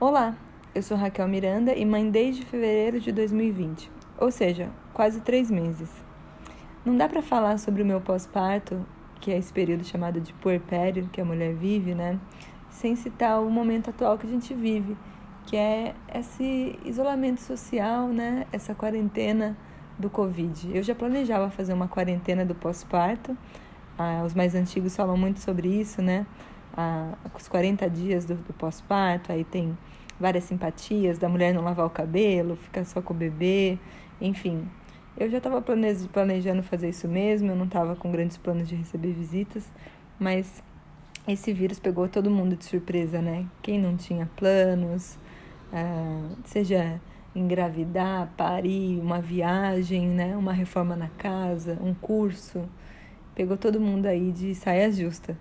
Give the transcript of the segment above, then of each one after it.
Olá, eu sou Raquel Miranda e mãe desde fevereiro de 2020, ou seja, quase três meses. Não dá para falar sobre o meu pós-parto, que é esse período chamado de puerpério que a mulher vive, né? Sem citar o momento atual que a gente vive, que é esse isolamento social, né? Essa quarentena do Covid. Eu já planejava fazer uma quarentena do pós-parto. Ah, os mais antigos falam muito sobre isso, né? Ah, os 40 dias do, do pós-parto, aí tem várias simpatias da mulher não lavar o cabelo, ficar só com o bebê, enfim. Eu já estava planejando fazer isso mesmo, eu não estava com grandes planos de receber visitas, mas esse vírus pegou todo mundo de surpresa, né? Quem não tinha planos, ah, seja engravidar, parir, uma viagem, né? Uma reforma na casa, um curso, pegou todo mundo aí de saia justa.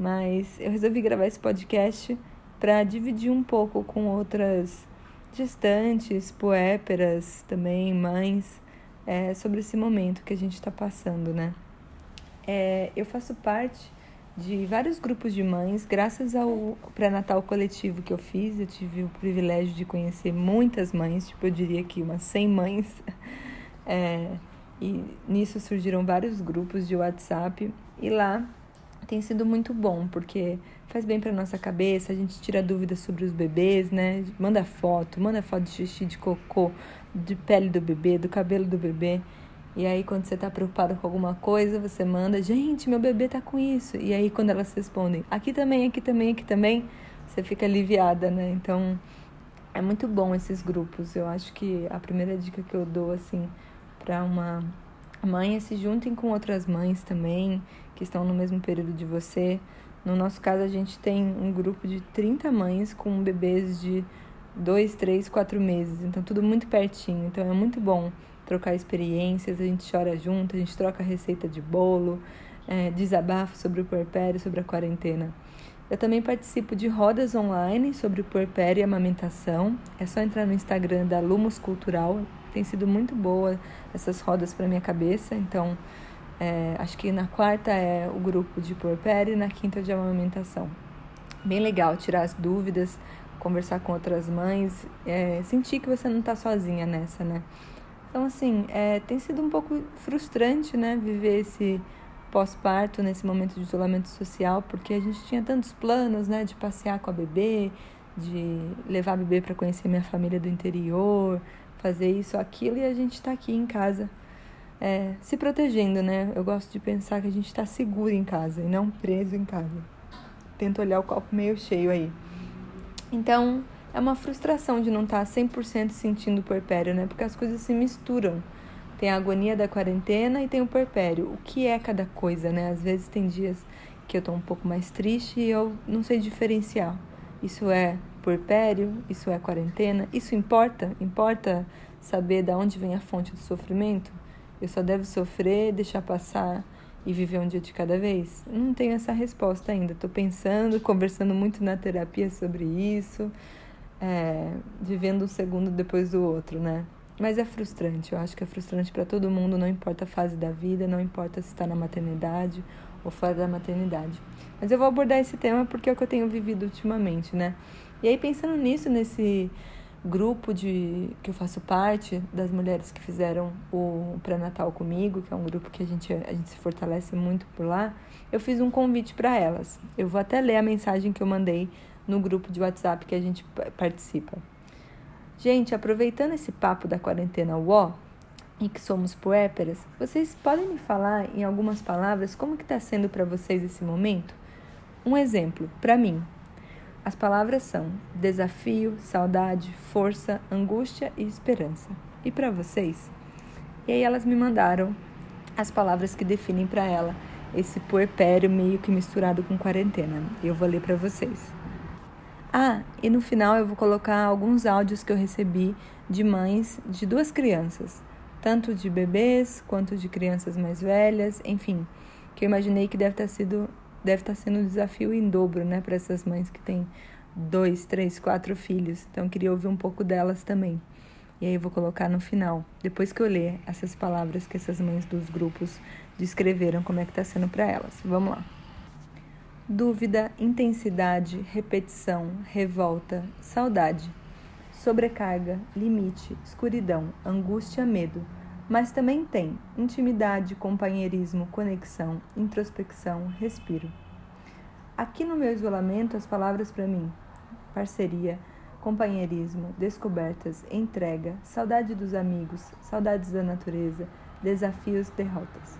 Mas eu resolvi gravar esse podcast para dividir um pouco com outras gestantes, puéperas, também mães, é, sobre esse momento que a gente está passando, né? É, eu faço parte de vários grupos de mães, graças ao pré-natal coletivo que eu fiz, eu tive o privilégio de conhecer muitas mães, tipo, eu diria que umas 100 mães, é, e nisso surgiram vários grupos de WhatsApp, e lá tem sido muito bom, porque faz bem para nossa cabeça, a gente tira dúvidas sobre os bebês, né? Manda foto, manda foto de xixi, de cocô, de pele do bebê, do cabelo do bebê. E aí quando você tá preocupado com alguma coisa, você manda, gente, meu bebê tá com isso. E aí quando elas respondem, aqui também, aqui também, aqui também, você fica aliviada, né? Então, é muito bom esses grupos. Eu acho que a primeira dica que eu dou assim para uma mãe é se juntem com outras mães também que estão no mesmo período de você. No nosso caso, a gente tem um grupo de 30 mães com bebês de 2, 3, 4 meses. Então, tudo muito pertinho. Então, é muito bom trocar experiências. A gente chora junto, a gente troca receita de bolo, é, desabafo sobre o puerpério, sobre a quarentena. Eu também participo de rodas online sobre o puerpério e amamentação. É só entrar no Instagram da Lumos Cultural. Tem sido muito boa essas rodas para minha cabeça. Então, é, acho que na quarta é o grupo de puerpério e na quinta de amamentação. Bem legal tirar as dúvidas, conversar com outras mães, é, sentir que você não está sozinha nessa, né? Então, assim, é, tem sido um pouco frustrante, né, viver esse pós-parto, nesse momento de isolamento social, porque a gente tinha tantos planos, né, de passear com a bebê, de levar a bebê para conhecer minha família do interior, fazer isso, aquilo, e a gente está aqui em casa é, se protegendo, né? Eu gosto de pensar que a gente está seguro em casa e não preso em casa. Tento olhar o copo meio cheio aí. Então, é uma frustração de não estar tá 100% sentindo o puerpério, né? Porque as coisas se misturam. Tem a agonia da quarentena e tem o puerpério. O que é cada coisa, né? Às vezes tem dias que eu tô um pouco mais triste e eu não sei diferenciar. Isso é puerpério? Isso é quarentena? Isso importa? Importa saber de onde vem a fonte do sofrimento? Eu só devo sofrer, deixar passar e viver um dia de cada vez? Não tenho essa resposta ainda. Estou pensando, conversando muito na terapia sobre isso, é, vivendo um segundo depois do outro, né? Mas é frustrante. Eu acho que é frustrante para todo mundo, não importa a fase da vida, não importa se está na maternidade ou fora da maternidade. Mas eu vou abordar esse tema porque é o que eu tenho vivido ultimamente, né? E aí pensando nisso, nesse grupo de que eu faço parte das mulheres que fizeram o pré-natal comigo, que é um grupo que a gente, a gente se fortalece muito por lá, eu fiz um convite para elas. Eu vou até ler a mensagem que eu mandei no grupo de WhatsApp que a gente participa. Gente, aproveitando esse papo da quarentena UO e que somos puéperas, vocês podem me falar em algumas palavras como que está sendo para vocês esse momento? Um exemplo, para mim, as palavras são desafio, saudade, força, angústia e esperança. E para vocês? E aí elas me mandaram as palavras que definem para ela esse puerpério meio que misturado com quarentena. Eu vou ler para vocês. Ah, e no final eu vou colocar alguns áudios que eu recebi de mães de duas crianças, tanto de bebês quanto de crianças mais velhas, enfim, que eu imaginei que deve ter sido deve estar sendo um desafio em dobro, né, para essas mães que têm dois, três, quatro filhos. Então, queria ouvir um pouco delas também. E aí eu vou colocar no final, depois que eu ler essas palavras que essas mães dos grupos descreveram como é que está sendo para elas. Vamos lá. dúvida, intensidade, repetição, revolta, saudade, sobrecarga, limite, escuridão, angústia, medo. Mas também tem intimidade, companheirismo, conexão, introspecção, respiro. Aqui no meu isolamento, as palavras para mim: parceria, companheirismo, descobertas, entrega, saudade dos amigos, saudades da natureza, desafios, derrotas.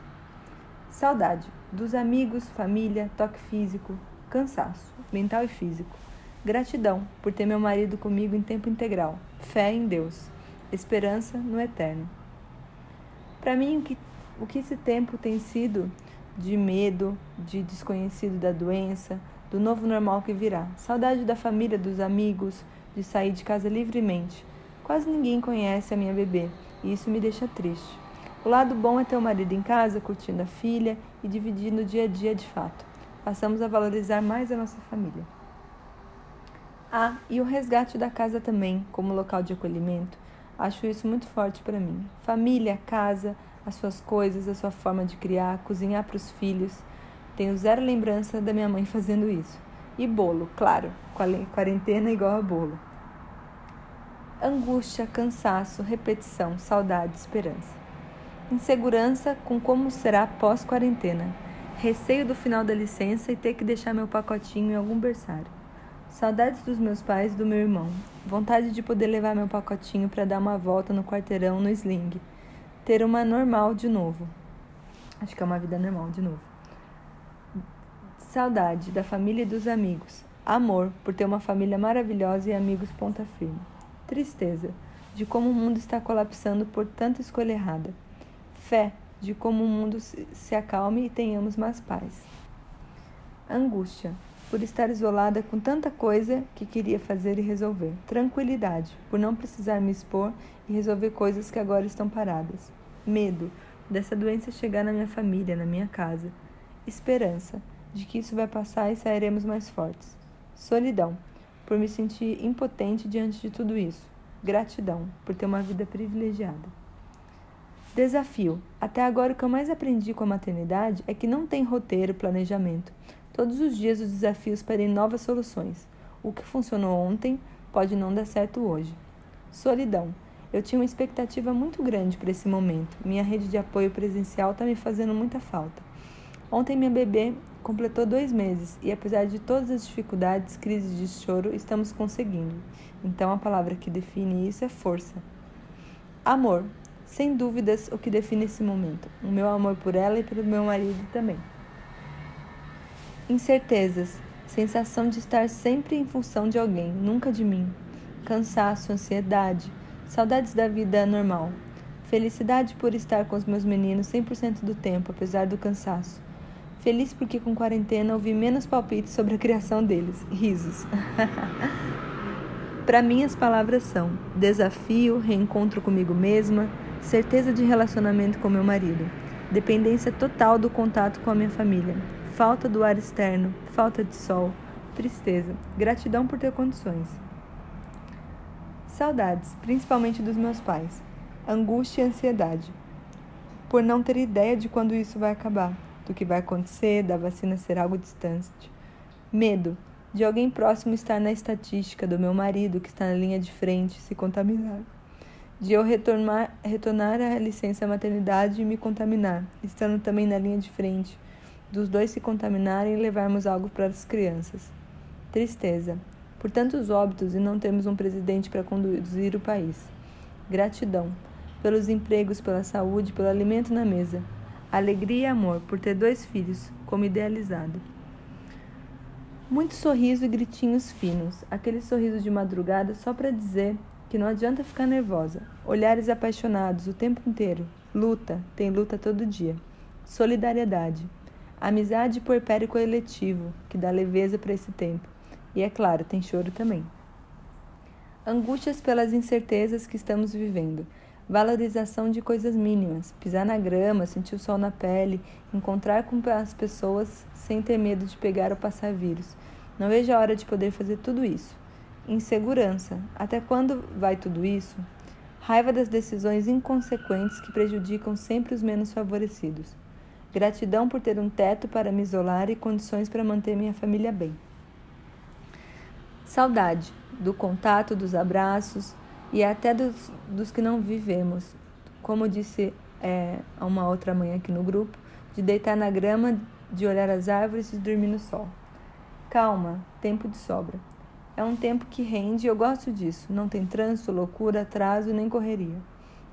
Saudade dos amigos, família, toque físico, cansaço, mental e físico. Gratidão por ter meu marido comigo em tempo integral. Fé em Deus. Esperança no eterno. Para mim, o que, o que esse tempo tem sido de medo, de desconhecido da doença, do novo normal que virá. Saudade da família, dos amigos, de sair de casa livremente. Quase ninguém conhece a minha bebê e isso me deixa triste. O lado bom é ter o marido em casa, curtindo a filha e dividindo o dia a dia de fato. Passamos a valorizar mais a nossa família. Ah, e o resgate da casa também, como local de acolhimento. Acho isso muito forte para mim. Família, casa, as suas coisas, a sua forma de criar, cozinhar para os filhos. Tenho zero lembrança da minha mãe fazendo isso. E bolo, claro, quarentena igual a bolo. Angústia, cansaço, repetição, saudade, esperança. Insegurança com como será pós-quarentena. Receio do final da licença e ter que deixar meu pacotinho em algum berçário. Saudades dos meus pais e do meu irmão. Vontade de poder levar meu pacotinho para dar uma volta no quarteirão no sling ter uma normal de novo. Acho que é uma vida normal de novo. Saudade da família e dos amigos. Amor por ter uma família maravilhosa e amigos ponta firme. Tristeza de como o mundo está colapsando por tanta escolha errada. Fé de como o mundo se acalme e tenhamos mais paz. Angústia por estar isolada com tanta coisa que queria fazer e resolver. Tranquilidade por não precisar me expor e resolver coisas que agora estão paradas. Medo dessa doença chegar na minha família, na minha casa. Esperança de que isso vai passar e sairemos mais fortes. Solidão por me sentir impotente diante de tudo isso. Gratidão por ter uma vida privilegiada. Desafio. Até agora o que eu mais aprendi com a maternidade é que não tem roteiro, planejamento. Todos os dias os desafios pedem novas soluções. O que funcionou ontem pode não dar certo hoje. Solidão. Eu tinha uma expectativa muito grande para esse momento. Minha rede de apoio presencial está me fazendo muita falta. Ontem minha bebê completou dois meses e, apesar de todas as dificuldades, crises de choro, estamos conseguindo. Então a palavra que define isso é força. Amor. Sem dúvidas, o que define esse momento. O meu amor por ela e pelo meu marido também. Incertezas. Sensação de estar sempre em função de alguém, nunca de mim. Cansaço, ansiedade. Saudades da vida normal. Felicidade por estar com os meus meninos 100% do tempo, apesar do cansaço. Feliz porque com quarentena ouvi menos palpites sobre a criação deles. Risos. Para mim, as palavras são desafio, reencontro comigo mesma, certeza de relacionamento com meu marido, dependência total do contato com a minha família, falta do ar externo, falta de sol, tristeza, gratidão por ter condições. Saudades, principalmente dos meus pais, angústia e ansiedade, por não ter ideia de quando isso vai acabar, do que vai acontecer, da vacina ser algo distante. Medo de alguém próximo estar na estatística, do meu marido que está na linha de frente se contaminar. De eu retornar, retornar à licença maternidade e me contaminar, estando também na linha de frente dos dois se contaminarem e levarmos algo para as crianças. Tristeza, por tantos óbitos e não termos um presidente para conduzir o país. Gratidão, pelos empregos, pela saúde, pelo alimento na mesa. Alegria e amor por ter dois filhos, como idealizado. Muito sorriso e gritinhos finos, aquele sorriso de madrugada só para dizer que não adianta ficar nervosa. Olhares apaixonados o tempo inteiro. Luta, tem luta todo dia. Solidariedade. Amizade puerpério coletivo, que dá leveza para esse tempo. E é claro, tem choro também. Angústias pelas incertezas que estamos vivendo. Valorização de coisas mínimas, pisar na grama, sentir o sol na pele, encontrar com as pessoas sem ter medo de pegar ou passar vírus. Não vejo a hora de poder fazer tudo isso. Insegurança. Até quando vai tudo isso? Raiva das decisões inconsequentes que prejudicam sempre os menos favorecidos. Gratidão por ter um teto para me isolar e condições para manter minha família bem. Saudade do contato, dos abraços e até dos, dos que não vivemos. Como disse é, uma outra mãe aqui no grupo, de deitar na grama, de olhar as árvores e dormir no sol. Calma, tempo de sobra. É um tempo que rende e eu gosto disso. Não tem trânsito, loucura, atraso nem correria.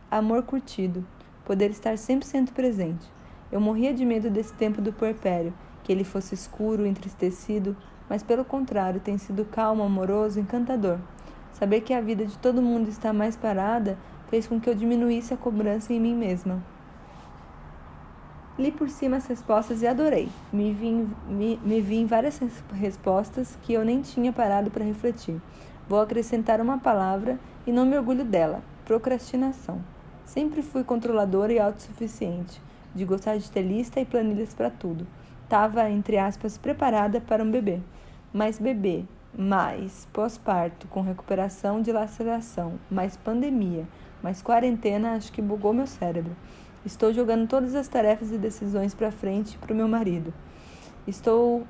Amor curtido, poder estar 100% presente. Eu morria de medo desse tempo do puerpério, que ele fosse escuro, entristecido, mas pelo contrário, tem sido calmo, amoroso, encantador. Saber que a vida de todo mundo está mais parada fez com que eu diminuísse a cobrança em mim mesma. Li por cima as respostas e adorei. Me vi, me, me vi em várias respostas que eu nem tinha parado para refletir. Vou acrescentar uma palavra e não me orgulho dela: procrastinação. Sempre fui controladora e autossuficiente, de gostar de ter lista e planilhas para tudo. Tava, entre aspas, preparada para um bebê. Mas bebê, mais pós-parto, com recuperação de laceração, mais pandemia, mais quarentena, acho que bugou meu cérebro. Estou jogando todas as tarefas e decisões para frente para o meu marido. Estou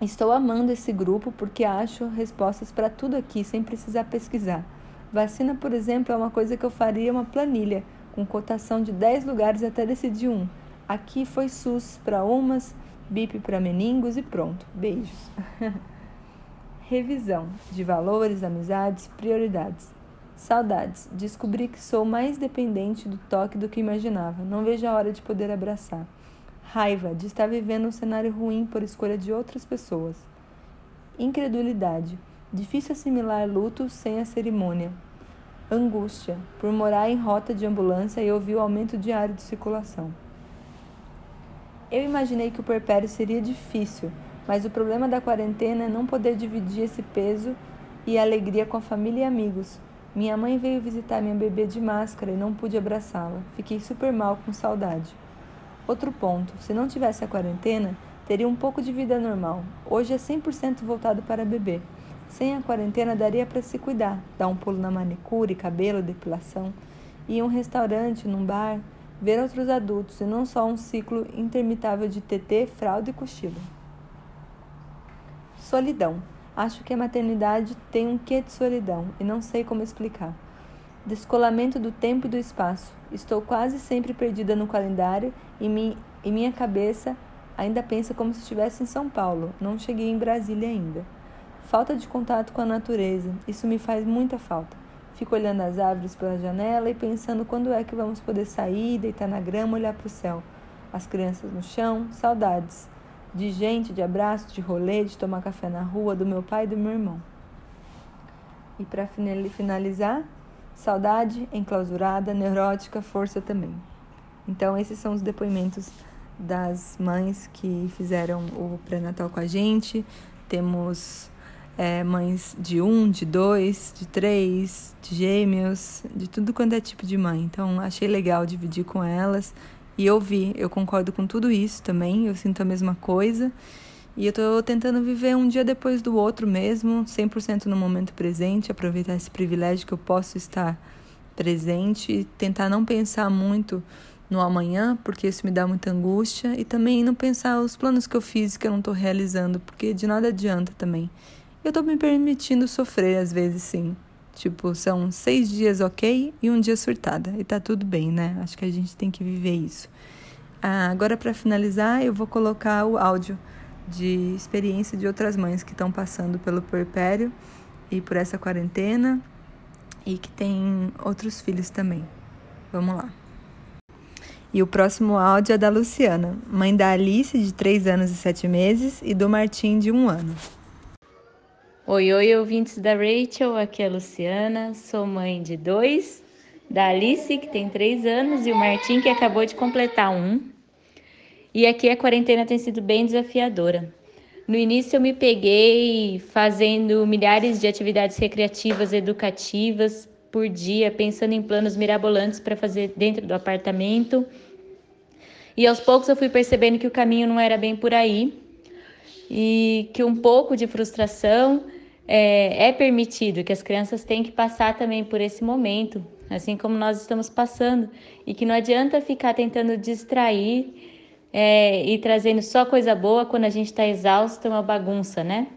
estou amando esse grupo porque acho respostas para tudo aqui sem precisar pesquisar. Vacina, por exemplo, é uma coisa que eu faria uma planilha com cotação de 10 lugares até decidir um. Aqui foi SUS para umas, BIP para meningos e pronto. Beijos. Revisão de valores, amizades, prioridades. Saudades. Descobri que sou mais dependente do toque do que imaginava. Não vejo a hora de poder abraçar. Raiva de estar vivendo um cenário ruim por escolha de outras pessoas. Incredulidade. Difícil assimilar luto sem a cerimônia. Angústia por morar em rota de ambulância e ouvir o aumento diário de circulação. Eu imaginei que o perpério seria difícil, mas o problema da quarentena é não poder dividir esse peso e alegria com a família e amigos. Minha mãe veio visitar minha bebê de máscara e não pude abraçá-la. Fiquei super mal com saudade. Outro ponto: se não tivesse a quarentena, teria um pouco de vida normal. Hoje é 100% voltado para bebê. Sem a quarentena daria para se cuidar, dar um pulo na manicure, cabelo, depilação, ir a um restaurante, num bar, ver outros adultos e não só um ciclo intermitável de TT, fralda e cochilo. Solidão. Acho que a maternidade tem um quê de solidão e não sei como explicar. Descolamento do tempo e do espaço. Estou quase sempre perdida no calendário e, mi e minha cabeça ainda pensa como se estivesse em São Paulo. Não cheguei em Brasília ainda. Falta de contato com a natureza. Isso me faz muita falta. Fico olhando as árvores pela janela e pensando quando é que vamos poder sair, deitar na grama, olhar para o céu. As crianças no chão, saudades de gente, de abraço, de rolê, de tomar café na rua, do meu pai e do meu irmão. E para finalizar, saudade, enclausurada, neurótica, força também. Então, esses são os depoimentos das mães que fizeram o pré-natal com a gente. Temos é, mães de um, de dois, de três, de gêmeos, de tudo quanto é tipo de mãe. Então, achei legal dividir com elas e eu vi, eu concordo com tudo isso também, eu sinto a mesma coisa. E eu tô tentando viver um dia depois do outro mesmo, 100% no momento presente, aproveitar esse privilégio que eu posso estar presente tentar não pensar muito no amanhã, porque isso me dá muita angústia, e também não pensar os planos que eu fiz que eu não estou realizando, porque de nada adianta também. Eu estou me permitindo sofrer às vezes, sim. Tipo, são seis dias ok e um dia surtada. E tá tudo bem, né? Acho que a gente tem que viver isso. Ah, agora, para finalizar, eu vou colocar o áudio de experiência de outras mães que estão passando pelo puerpério e por essa quarentena e que têm outros filhos também. Vamos lá. E o próximo áudio é da Luciana, mãe da Alice, de 3 anos e 7 meses, e do Martim, de 1 ano. Oi, oi, ouvintes da Rachel, aqui é a Luciana, sou mãe de dois, da Alice, que tem três anos, e o Martim, que acabou de completar um. E aqui a quarentena tem sido bem desafiadora. No início eu me peguei fazendo milhares de atividades recreativas, educativas por dia, pensando em planos mirabolantes para fazer dentro do apartamento. E aos poucos eu fui percebendo que o caminho não era bem por aí e que um pouco de frustração é, é permitido, que as crianças têm que passar também por esse momento, assim como nós estamos passando, e que não adianta ficar tentando distrair é, e trazendo só coisa boa quando a gente está exausto, é uma bagunça, né?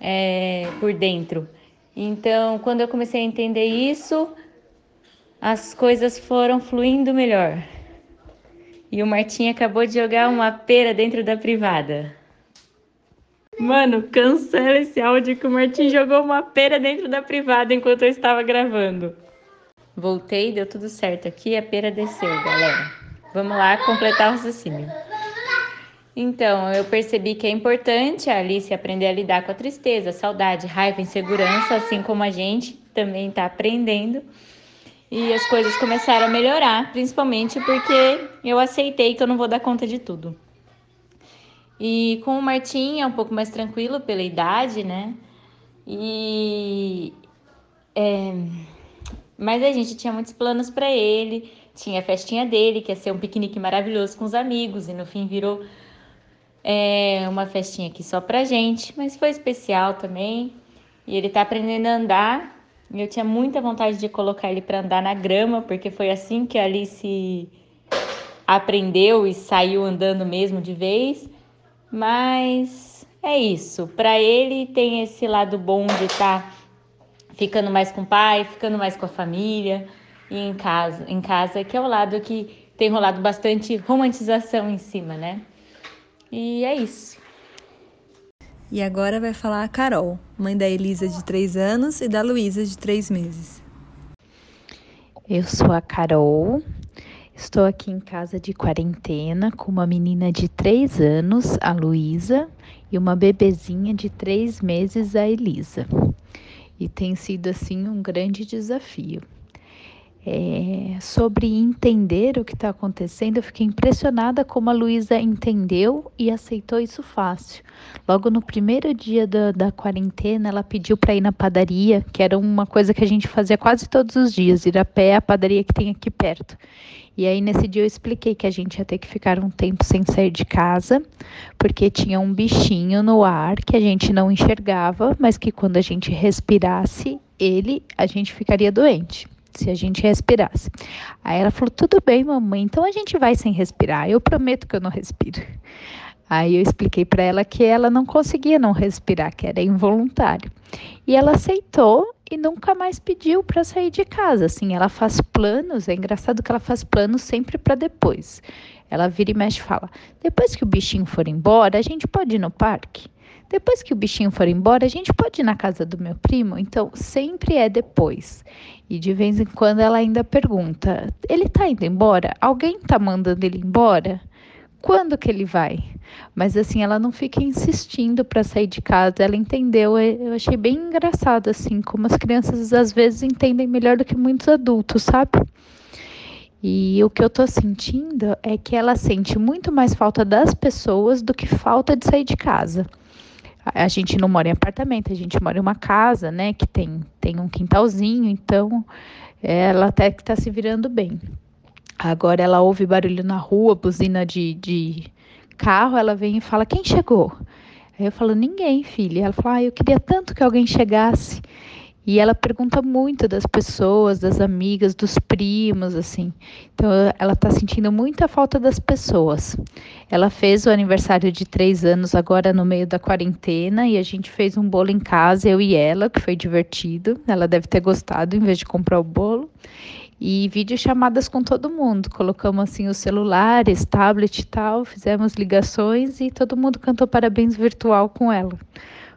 É, por dentro. Então, quando eu comecei a entender isso, as coisas foram fluindo melhor. E o Martim acabou de jogar uma pera dentro da privada. Mano, cancela esse áudio que o Martim jogou uma pera dentro da privada enquanto eu estava gravando. Voltei, deu tudo certo aqui, a pera desceu, galera. Vamos lá completar o raciocínio. Então, eu percebi que é importante a Alice aprender a lidar com a tristeza, saudade, raiva, insegurança, assim como a gente também está aprendendo. E as coisas começaram a melhorar, principalmente porque eu aceitei que eu não vou dar conta de tudo. E com o Martim é um pouco mais tranquilo pela idade, né? E. É... Mas a gente tinha muitos planos para ele, tinha a festinha dele, que ia ser um piquenique maravilhoso com os amigos, e no fim virou é uma festinha aqui só pra gente, mas foi especial também. E ele tá aprendendo a andar. E eu tinha muita vontade de colocar ele para andar na grama, porque foi assim que a Alice aprendeu e saiu andando mesmo de vez. Mas é isso. Para ele tem esse lado bom de estar tá ficando mais com o pai, ficando mais com a família e em casa, em casa que é o lado que tem rolado bastante romantização em cima, né? E é isso. E agora vai falar a Carol, mãe da Elisa de 3 anos e da Luísa de 3 meses. Eu sou a Carol, estou aqui em casa de quarentena com uma menina de 3 anos, a Luísa, e uma bebezinha de 3 meses, a Elisa. E tem sido assim um grande desafio é, sobre entender o que está acontecendo, eu fiquei impressionada como a Luísa entendeu e aceitou isso fácil. Logo no primeiro dia da, da quarentena, ela pediu para ir na padaria, que era uma coisa que a gente fazia quase todos os dias, ir a pé à padaria que tem aqui perto. E aí, nesse dia, eu expliquei que a gente ia ter que ficar um tempo sem sair de casa, porque tinha um bichinho no ar que a gente não enxergava, mas que quando a gente respirasse ele, a gente ficaria doente se a gente respirasse. Aí ela falou: tudo bem, mamãe, então a gente vai sem respirar. Eu prometo que eu não respiro. Aí eu expliquei para ela que ela não conseguia não respirar, que era involuntário. E ela aceitou e nunca mais pediu para sair de casa. Assim, ela faz planos, é engraçado que ela faz planos sempre para depois. Ela vira e mexe e fala: depois que o bichinho for embora, a gente pode ir no parque? Depois que o bichinho for embora, a gente pode ir na casa do meu primo? Então, sempre é depois. E de vez em quando ela ainda pergunta: ele tá indo embora? Alguém tá mandando ele embora? Quando que ele vai? Mas assim, ela não fica insistindo para sair de casa. Ela entendeu. Eu achei bem engraçado assim, como as crianças às vezes entendem melhor do que muitos adultos, sabe? E o que eu tô sentindo é que ela sente muito mais falta das pessoas do que falta de sair de casa a gente não mora em apartamento, a gente mora em uma casa, né, que tem, tem um quintalzinho, então ela até que está se virando bem. Agora ela ouve barulho na rua, buzina de, de carro, ela vem e fala: Quem chegou? Aí eu falo: Ninguém, filha. Ela fala: ah, Eu queria tanto que alguém chegasse. E ela pergunta muito das pessoas, das amigas, dos primos, assim. Então, ela está sentindo muita falta das pessoas. Ela fez o aniversário de três anos agora no meio da quarentena e a gente fez um bolo em casa, eu e ela, que foi divertido. Ela deve ter gostado em vez de comprar o bolo. E videochamadas com todo mundo. Colocamos assim os celulares, tablet e tal, fizemos ligações e todo mundo cantou parabéns virtual com ela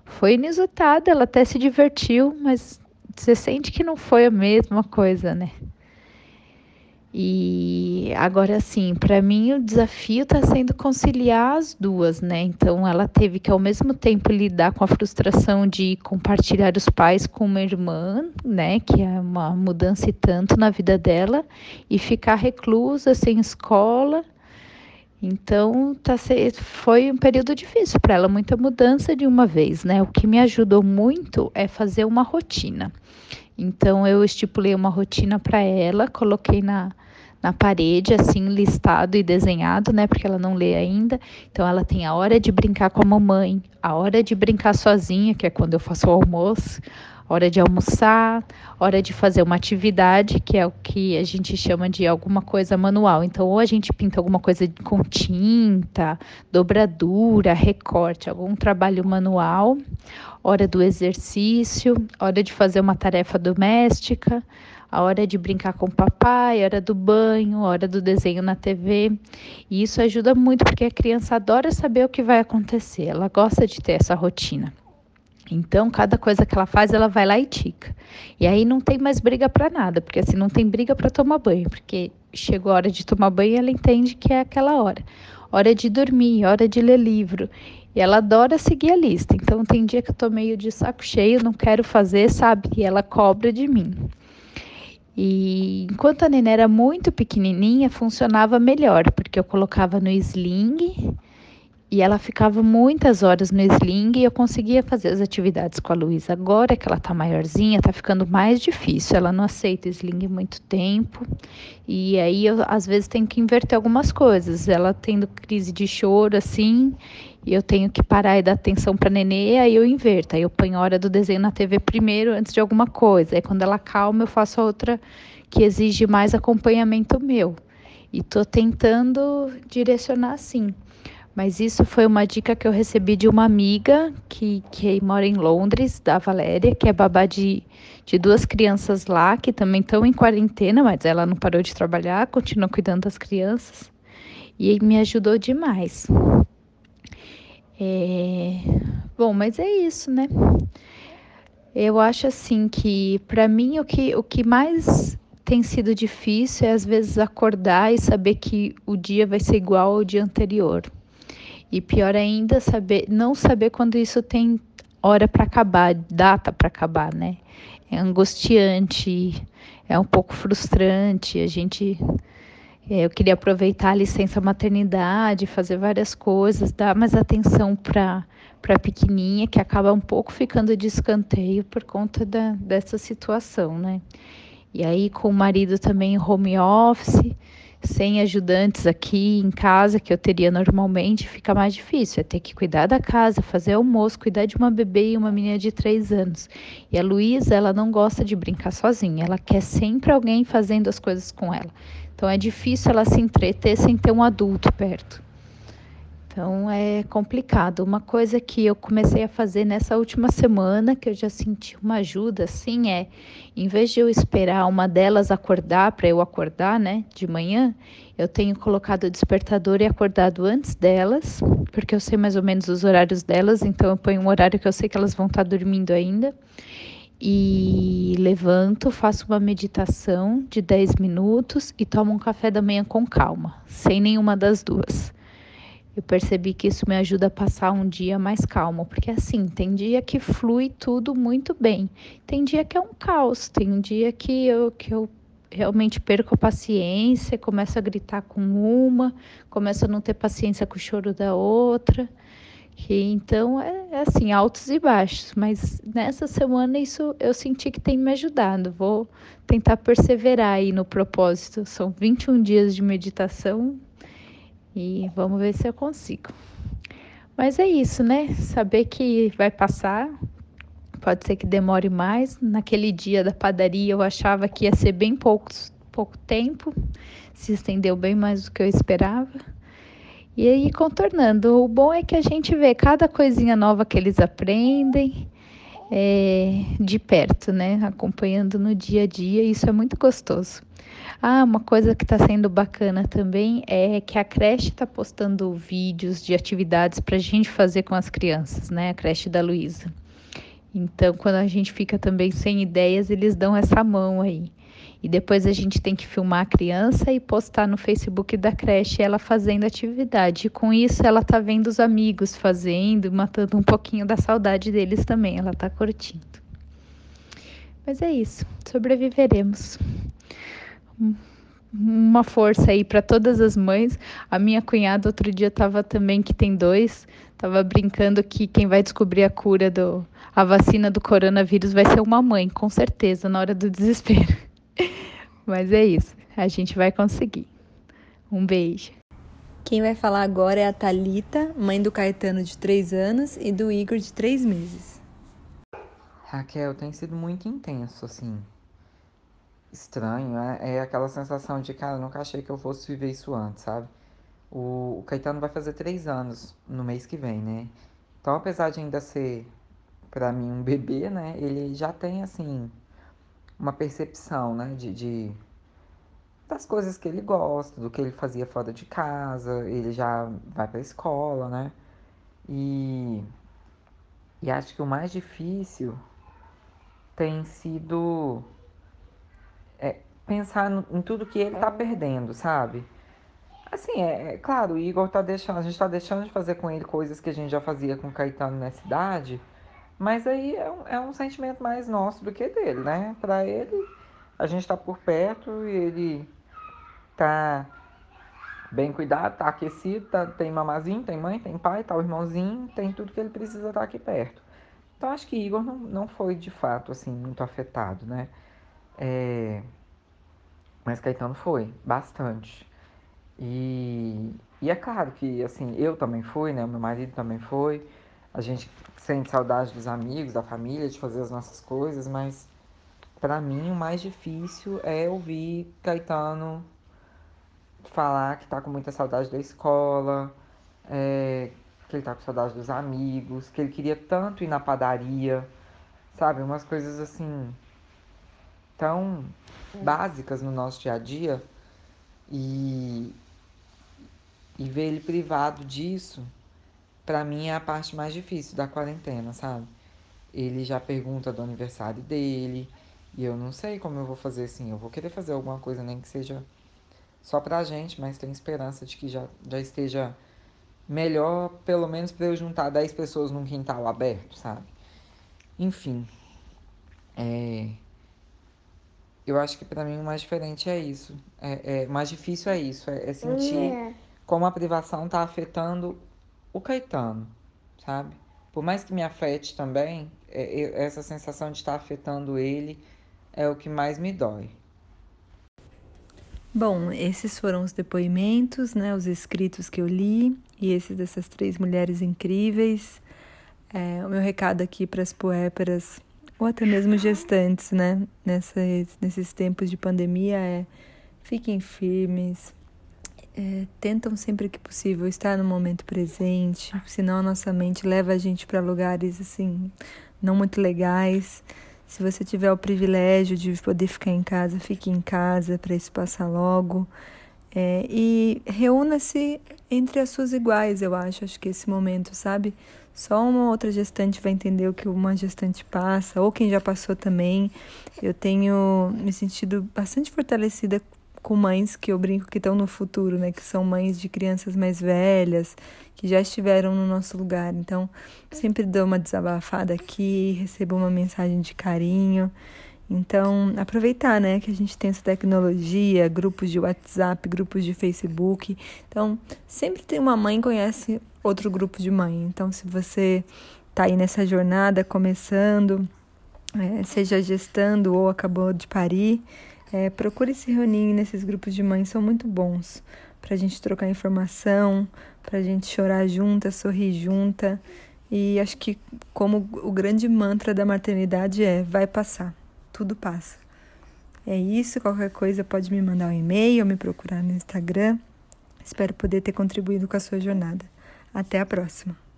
foi inusitada, ela até se divertiu, mas você sente que não foi a mesma coisa, né? E agora sim, para mim o desafio está sendo conciliar as duas, né? Então ela teve que ao mesmo tempo lidar com a frustração de compartilhar os pais com uma irmã, né? Que é uma mudança e tanto na vida dela, e ficar reclusa, sem escola então, tá, foi um período difícil para ela, muita mudança de uma vez, né? O que me ajudou muito é fazer uma rotina. Então, eu estipulei uma rotina para ela, coloquei na, na parede, assim, listado e desenhado, né? Porque ela não lê ainda. Então, ela tem a hora de brincar com a mamãe, a hora de brincar sozinha, que é quando eu faço o almoço, hora de almoçar, hora de fazer uma atividade, que é o que a gente chama de alguma coisa manual. Então, ou a gente pinta alguma coisa com tinta, dobradura, recorte, algum trabalho manual, hora do exercício, hora de fazer uma tarefa doméstica, a hora de brincar com o papai, a hora do banho, a hora do desenho na TV. E isso ajuda muito porque a criança adora saber o que vai acontecer, ela gosta de ter essa rotina. Então, cada coisa que ela faz, ela vai lá e tica. E aí não tem mais briga para nada, porque assim, não tem briga para tomar banho, porque chegou a hora de tomar banho, ela entende que é aquela hora. Hora de dormir, hora de ler livro. E ela adora seguir a lista. Então, tem dia que eu tô meio de saco cheio, não quero fazer, sabe? E ela cobra de mim. E enquanto a neném era muito pequenininha, funcionava melhor, porque eu colocava no sling e ela ficava muitas horas no sling e eu conseguia fazer as atividades com a Luísa. Agora que ela tá maiorzinha, tá ficando mais difícil. Ela não aceita sling muito tempo. E aí eu às vezes tenho que inverter algumas coisas. Ela tendo crise de choro assim, e eu tenho que parar e dar atenção para nenê, aí eu inverto. Aí eu ponho a hora do desenho na TV primeiro antes de alguma coisa. Aí quando ela calma, eu faço outra que exige mais acompanhamento meu. E tô tentando direcionar assim. Mas isso foi uma dica que eu recebi de uma amiga que, que mora em Londres, da Valéria, que é babá de, de duas crianças lá, que também estão em quarentena, mas ela não parou de trabalhar, continua cuidando das crianças. E me ajudou demais. É... Bom, mas é isso, né? Eu acho assim que, para mim, o que, o que mais tem sido difícil é às vezes acordar e saber que o dia vai ser igual ao dia anterior. E pior ainda, saber não saber quando isso tem hora para acabar, data para acabar, né? É angustiante, é um pouco frustrante. A gente é, eu queria aproveitar a licença maternidade, fazer várias coisas, dar mais atenção para para a pequenininha que acaba um pouco ficando de escanteio por conta da, dessa situação, né? E aí com o marido também em home office, sem ajudantes aqui em casa, que eu teria normalmente, fica mais difícil. É ter que cuidar da casa, fazer almoço, cuidar de uma bebê e uma menina de três anos. E a Luísa, ela não gosta de brincar sozinha, ela quer sempre alguém fazendo as coisas com ela. Então é difícil ela se entreter sem ter um adulto perto. Então é complicado. Uma coisa que eu comecei a fazer nessa última semana, que eu já senti uma ajuda, assim, é em vez de eu esperar uma delas acordar para eu acordar, né, de manhã, eu tenho colocado o despertador e acordado antes delas, porque eu sei mais ou menos os horários delas, então eu ponho um horário que eu sei que elas vão estar tá dormindo ainda. E levanto, faço uma meditação de 10 minutos e tomo um café da manhã com calma, sem nenhuma das duas eu percebi que isso me ajuda a passar um dia mais calmo, porque assim, tem dia que flui tudo muito bem, tem dia que é um caos, tem dia que eu, que eu realmente perco a paciência, começo a gritar com uma, começo a não ter paciência com o choro da outra. Que, então é, é assim, altos e baixos, mas nessa semana isso eu senti que tem me ajudado. Vou tentar perseverar aí no propósito. São 21 dias de meditação, e vamos ver se eu consigo. Mas é isso, né? Saber que vai passar, pode ser que demore mais. Naquele dia da padaria eu achava que ia ser bem pouco, tempo, se estendeu bem mais do que eu esperava. E aí contornando. O bom é que a gente vê cada coisinha nova que eles aprendem é, de perto, né? Acompanhando no dia a dia, isso é muito gostoso. Ah, uma coisa que está sendo bacana também é que a creche está postando vídeos de atividades para a gente fazer com as crianças, né? A creche da Luísa. Então, quando a gente fica também sem ideias, eles dão essa mão aí. E depois a gente tem que filmar a criança e postar no Facebook da creche ela fazendo atividade. E com isso ela tá vendo os amigos fazendo, matando um pouquinho da saudade deles também. Ela tá curtindo. Mas é isso, sobreviveremos. Uma força aí para todas as mães. A minha cunhada outro dia tava também que tem dois, tava brincando que quem vai descobrir a cura do a vacina do coronavírus vai ser uma mãe, com certeza, na hora do desespero. Mas é isso, a gente vai conseguir. Um beijo. Quem vai falar agora é a Talita, mãe do Caetano de 3 anos e do Igor de 3 meses. Raquel, tem sido muito intenso, assim. Estranho, é, é aquela sensação de, cara, nunca achei que eu fosse viver isso antes, sabe? O, o Caetano vai fazer três anos no mês que vem, né? Então, apesar de ainda ser, para mim, um bebê, né? Ele já tem, assim, uma percepção, né? De, de, das coisas que ele gosta, do que ele fazia fora de casa. Ele já vai pra escola, né? E, e acho que o mais difícil tem sido é, pensar no, em tudo que ele tá perdendo, sabe? Assim, é, é, claro, o Igor tá deixando, a gente tá deixando de fazer com ele coisas que a gente já fazia com o Caetano nessa idade, mas aí é um, é um sentimento mais nosso do que dele, né? Pra ele, a gente tá por perto e ele tá bem cuidado, tá aquecido, tá, tem mamazinho, tem mãe, tem pai, tá o irmãozinho, tem tudo que ele precisa estar tá aqui perto. Então acho que Igor não, não foi de fato assim muito afetado, né? É... Mas Caetano foi, bastante. E, e é claro que assim, eu também fui, né? Meu marido também foi. A gente sente saudade dos amigos, da família, de fazer as nossas coisas, mas para mim o mais difícil é ouvir Caetano falar que tá com muita saudade da escola, é, que ele tá com saudade dos amigos, que ele queria tanto ir na padaria, sabe? Umas coisas assim tão básicas no nosso dia a dia e, e ver ele privado disso, para mim é a parte mais difícil da quarentena, sabe? Ele já pergunta do aniversário dele e eu não sei como eu vou fazer assim. Eu vou querer fazer alguma coisa, nem que seja só pra gente, mas tenho esperança de que já, já esteja melhor, pelo menos para eu juntar 10 pessoas num quintal aberto, sabe? Enfim. É... Eu acho que para mim o mais diferente é isso. É, é, o mais difícil é isso, é, é sentir é. como a privação tá afetando o Caetano, sabe? Por mais que me afete também, é, essa sensação de estar tá afetando ele é o que mais me dói. Bom, esses foram os depoimentos, né, os escritos que eu li, e esses dessas três mulheres incríveis. É, o meu recado aqui para as poéperas, ou até mesmo gestantes, né, nesses tempos de pandemia, é fiquem firmes, é, tentam sempre que possível estar no momento presente, senão a nossa mente leva a gente para lugares assim não muito legais. Se você tiver o privilégio de poder ficar em casa, fique em casa para isso passar logo. É, e reúna-se entre as suas iguais, eu acho. Acho que esse momento, sabe? Só uma outra gestante vai entender o que uma gestante passa, ou quem já passou também. Eu tenho me sentido bastante fortalecida com mães que eu brinco que estão no futuro, né? Que são mães de crianças mais velhas, que já estiveram no nosso lugar. Então, sempre dou uma desabafada aqui, recebo uma mensagem de carinho. Então, aproveitar, né, que a gente tem essa tecnologia, grupos de WhatsApp, grupos de Facebook. Então, sempre tem uma mãe que conhece outro grupo de mãe. Então, se você está aí nessa jornada, começando, é, seja gestando ou acabou de parir, é, procure se reunir nesses grupos de mães, são muito bons para a gente trocar informação, para a gente chorar junta, sorrir junta. E acho que como o grande mantra da maternidade é vai passar, tudo passa. É isso, qualquer coisa pode me mandar um e-mail ou me procurar no Instagram. Espero poder ter contribuído com a sua jornada. Até a próxima.